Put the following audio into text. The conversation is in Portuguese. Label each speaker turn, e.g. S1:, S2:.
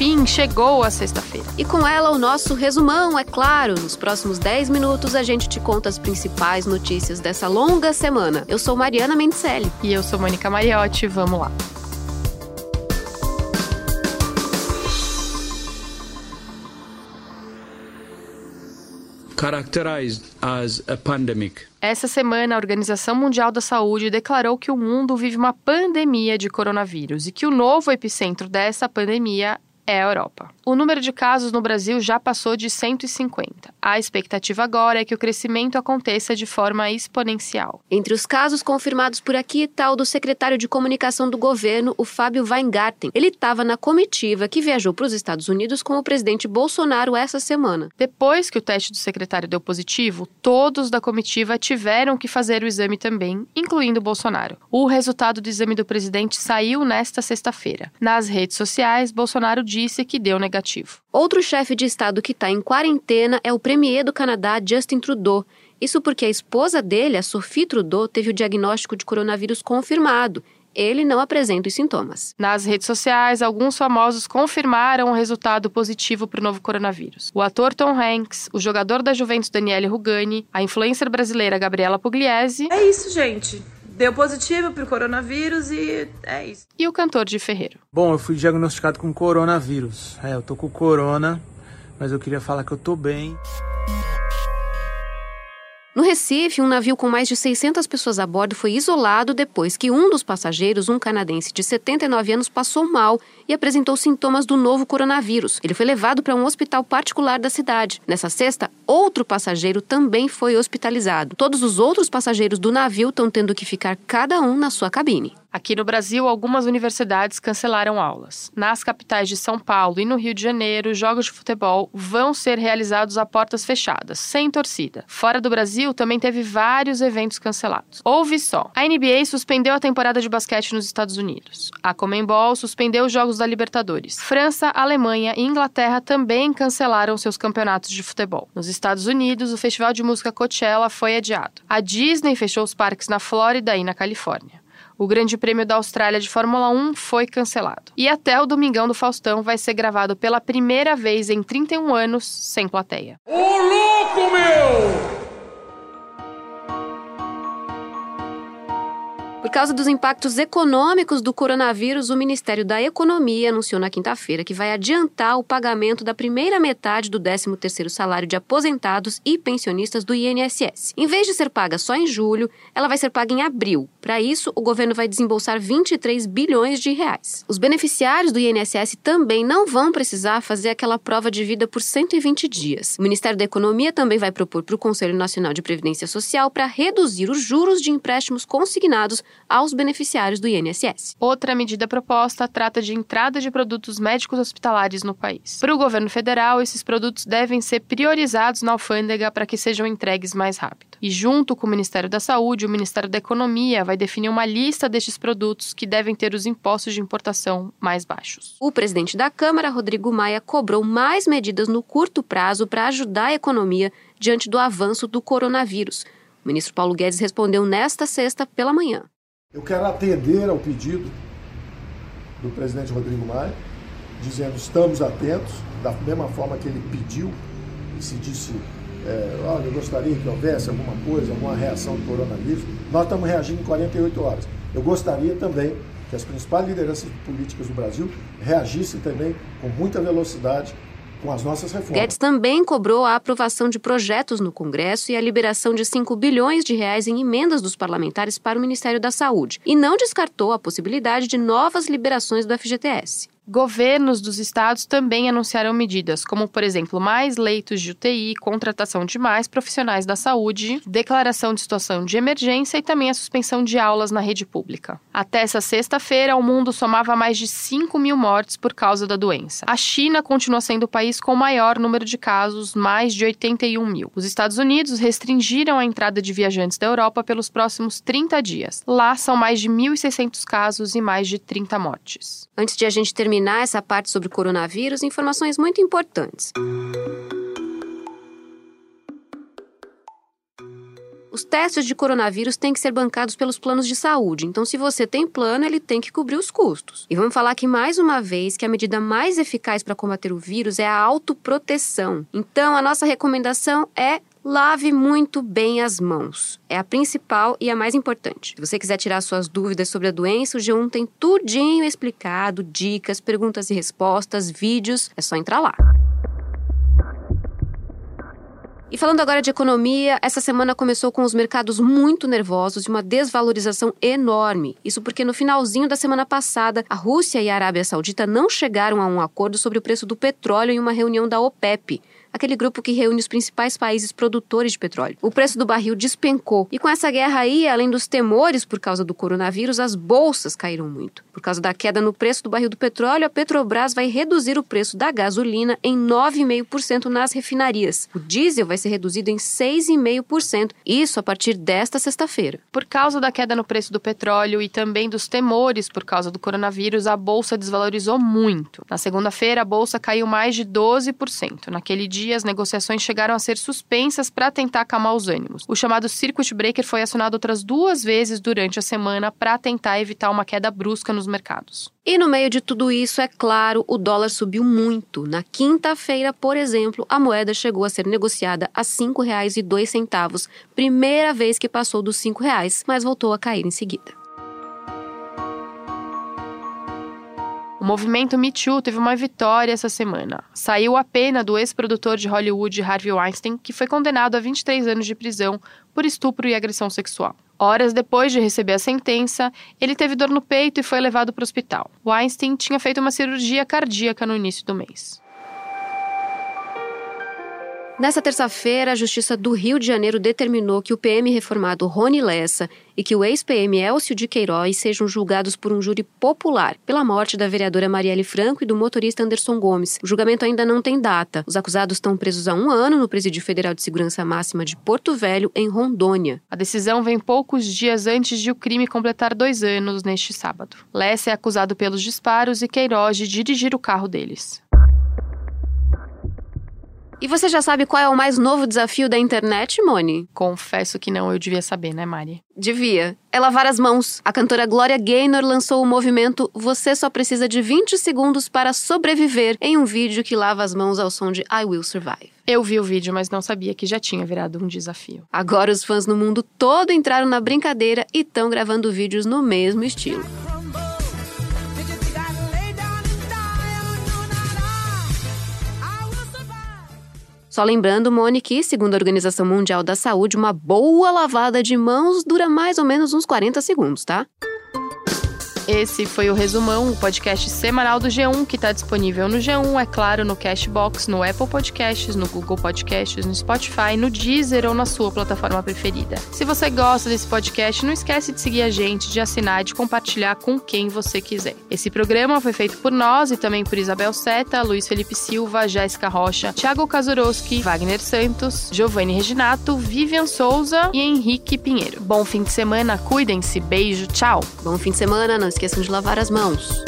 S1: Enfim, chegou a sexta-feira.
S2: E com ela o nosso resumão, é claro. Nos próximos 10 minutos a gente te conta as principais notícias dessa longa semana. Eu sou Mariana Mendicelli.
S1: E eu sou Mônica Mariotti. Vamos lá.
S3: characterized as a pandemic.
S1: Essa semana, a Organização Mundial da Saúde declarou que o mundo vive uma pandemia de coronavírus e que o novo epicentro dessa pandemia é a Europa. O número de casos no Brasil já passou de 150. A expectativa agora é que o crescimento aconteça de forma exponencial.
S2: Entre os casos confirmados por aqui está o do secretário de comunicação do governo, o Fábio Weingarten. Ele estava na comitiva que viajou para os Estados Unidos com o presidente Bolsonaro essa semana.
S1: Depois que o teste do secretário deu positivo, todos da comitiva tiveram que fazer o exame também, incluindo Bolsonaro. O resultado do exame do presidente saiu nesta sexta-feira. Nas redes sociais, Bolsonaro disse que deu negativo.
S2: Outro chefe de estado que está em quarentena é o premier do Canadá, Justin Trudeau. Isso porque a esposa dele, a Sophie Trudeau, teve o diagnóstico de coronavírus confirmado ele não apresenta os sintomas.
S1: Nas redes sociais, alguns famosos confirmaram o resultado positivo para o novo coronavírus. O ator Tom Hanks, o jogador da Juventus Daniele Rugani, a influencer brasileira Gabriela Pugliese.
S4: É isso, gente deu positivo pro coronavírus e é isso.
S1: E o cantor de Ferreiro.
S5: Bom, eu fui diagnosticado com coronavírus. É, eu tô com corona, mas eu queria falar que eu tô bem.
S2: No Recife, um navio com mais de 600 pessoas a bordo foi isolado depois que um dos passageiros, um canadense de 79 anos, passou mal e apresentou sintomas do novo coronavírus. Ele foi levado para um hospital particular da cidade. Nessa sexta, outro passageiro também foi hospitalizado. Todos os outros passageiros do navio estão tendo que ficar cada um na sua cabine.
S1: Aqui no Brasil, algumas universidades cancelaram aulas. Nas capitais de São Paulo e no Rio de Janeiro, jogos de futebol vão ser realizados a portas fechadas, sem torcida. Fora do Brasil, também teve vários eventos cancelados. Ouve só: a NBA suspendeu a temporada de basquete nos Estados Unidos. A Comembol suspendeu os jogos da Libertadores. França, Alemanha e Inglaterra também cancelaram seus campeonatos de futebol. Nos Estados Unidos, o festival de música Coachella foi adiado. A Disney fechou os parques na Flórida e na Califórnia. O Grande Prêmio da Austrália de Fórmula 1 foi cancelado. E até o Domingão do Faustão vai ser gravado pela primeira vez em 31 anos sem plateia.
S6: Ô louco, meu!
S2: Por causa dos impactos econômicos do coronavírus, o Ministério da Economia anunciou na quinta-feira que vai adiantar o pagamento da primeira metade do 13º salário de aposentados e pensionistas do INSS. Em vez de ser paga só em julho, ela vai ser paga em abril. Para isso, o governo vai desembolsar 23 bilhões de reais. Os beneficiários do INSS também não vão precisar fazer aquela prova de vida por 120 dias. O Ministério da Economia também vai propor para o Conselho Nacional de Previdência Social para reduzir os juros de empréstimos consignados aos beneficiários do INSS.
S1: Outra medida proposta trata de entrada de produtos médicos hospitalares no país. Para o governo federal, esses produtos devem ser priorizados na alfândega para que sejam entregues mais rápido. E junto com o Ministério da Saúde, o Ministério da Economia vai definir uma lista destes produtos que devem ter os impostos de importação mais baixos.
S2: O presidente da Câmara, Rodrigo Maia, cobrou mais medidas no curto prazo para ajudar a economia diante do avanço do coronavírus. O ministro Paulo Guedes respondeu nesta sexta pela manhã.
S7: Eu quero atender ao pedido do presidente Rodrigo Maia, dizendo estamos atentos, da mesma forma que ele pediu e se disse, é, olha, eu gostaria que houvesse alguma coisa, alguma reação do coronavírus. Nós estamos reagindo em 48 horas. Eu gostaria também que as principais lideranças políticas do Brasil reagissem também com muita velocidade com as nossas reformas.
S2: Guedes também cobrou a aprovação de projetos no Congresso e a liberação de 5 bilhões de reais em emendas dos parlamentares para o Ministério da Saúde e não descartou a possibilidade de novas liberações do FGTS.
S1: Governos dos estados também anunciaram medidas, como, por exemplo, mais leitos de UTI, contratação de mais profissionais da saúde, declaração de situação de emergência e também a suspensão de aulas na rede pública. Até essa sexta-feira, o mundo somava mais de 5 mil mortes por causa da doença. A China continua sendo o país com o maior número de casos, mais de 81 mil. Os Estados Unidos restringiram a entrada de viajantes da Europa pelos próximos 30 dias. Lá são mais de 1.600 casos e mais de 30 mortes.
S2: Antes de a gente terminar, terminar essa parte sobre o coronavírus, informações muito importantes. Os testes de coronavírus têm que ser bancados pelos planos de saúde. Então, se você tem plano, ele tem que cobrir os custos. E vamos falar aqui mais uma vez que a medida mais eficaz para combater o vírus é a autoproteção. Então, a nossa recomendação é Lave muito bem as mãos. É a principal e a mais importante. Se você quiser tirar suas dúvidas sobre a doença, o G1 tem tudinho explicado, dicas, perguntas e respostas, vídeos, é só entrar lá. E falando agora de economia, essa semana começou com os mercados muito nervosos e uma desvalorização enorme. Isso porque no finalzinho da semana passada, a Rússia e a Arábia Saudita não chegaram a um acordo sobre o preço do petróleo em uma reunião da OPEP aquele grupo que reúne os principais países produtores de petróleo. O preço do barril despencou. E com essa guerra aí, além dos temores por causa do coronavírus, as bolsas caíram muito. Por causa da queda no preço do barril do petróleo, a Petrobras vai reduzir o preço da gasolina em 9,5% nas refinarias. O diesel vai ser reduzido em 6,5%, isso a partir desta sexta-feira.
S1: Por causa da queda no preço do petróleo e também dos temores por causa do coronavírus, a bolsa desvalorizou muito. Na segunda-feira, a bolsa caiu mais de 12%. Naquele dia, dia, as negociações chegaram a ser suspensas para tentar acalmar os ânimos. O chamado circuit breaker foi acionado outras duas vezes durante a semana para tentar evitar uma queda brusca nos mercados.
S2: E no meio de tudo isso, é claro, o dólar subiu muito. Na quinta-feira, por exemplo, a moeda chegou a ser negociada a R$ 5,02, primeira vez que passou dos R$ 5,00, mas voltou a cair em seguida.
S1: Movimento Me Too teve uma vitória essa semana. Saiu a pena do ex-produtor de Hollywood Harvey Weinstein, que foi condenado a 23 anos de prisão por estupro e agressão sexual. Horas depois de receber a sentença, ele teve dor no peito e foi levado para o hospital. Weinstein tinha feito uma cirurgia cardíaca no início do mês.
S2: Nessa terça-feira, a Justiça do Rio de Janeiro determinou que o PM reformado Rony Lessa e que o ex-PM Elcio de Queiroz sejam julgados por um júri popular pela morte da vereadora Marielle Franco e do motorista Anderson Gomes. O julgamento ainda não tem data. Os acusados estão presos há um ano no Presídio Federal de Segurança Máxima de Porto Velho, em Rondônia.
S1: A decisão vem poucos dias antes de o crime completar dois anos neste sábado. Lessa é acusado pelos disparos e Queiroz de dirigir o carro deles.
S2: E você já sabe qual é o mais novo desafio da internet, Moni?
S1: Confesso que não, eu devia saber, né, Mari?
S2: Devia. É lavar as mãos. A cantora Gloria Gaynor lançou o movimento Você só precisa de 20 segundos para sobreviver em um vídeo que lava as mãos ao som de I Will Survive.
S1: Eu vi o vídeo, mas não sabia que já tinha virado um desafio.
S2: Agora os fãs no mundo todo entraram na brincadeira e estão gravando vídeos no mesmo estilo. Só lembrando, Monique, segundo a Organização Mundial da Saúde, uma boa lavada de mãos dura mais ou menos uns 40 segundos, tá?
S1: Esse foi o Resumão, o podcast semanal do G1, que está disponível no G1, é claro, no Cashbox, no Apple Podcasts, no Google Podcasts, no Spotify, no Deezer ou na sua plataforma preferida. Se você gosta desse podcast, não esquece de seguir a gente, de assinar e de compartilhar com quem você quiser. Esse programa foi feito por nós e também por Isabel Seta, Luiz Felipe Silva, Jéssica Rocha, Thiago Kazurowski, Wagner Santos, Giovanni Reginato, Vivian Souza e Henrique Pinheiro. Bom fim de semana, cuidem-se, beijo, tchau!
S2: Bom fim de semana, não esqueçam de lavar as mãos.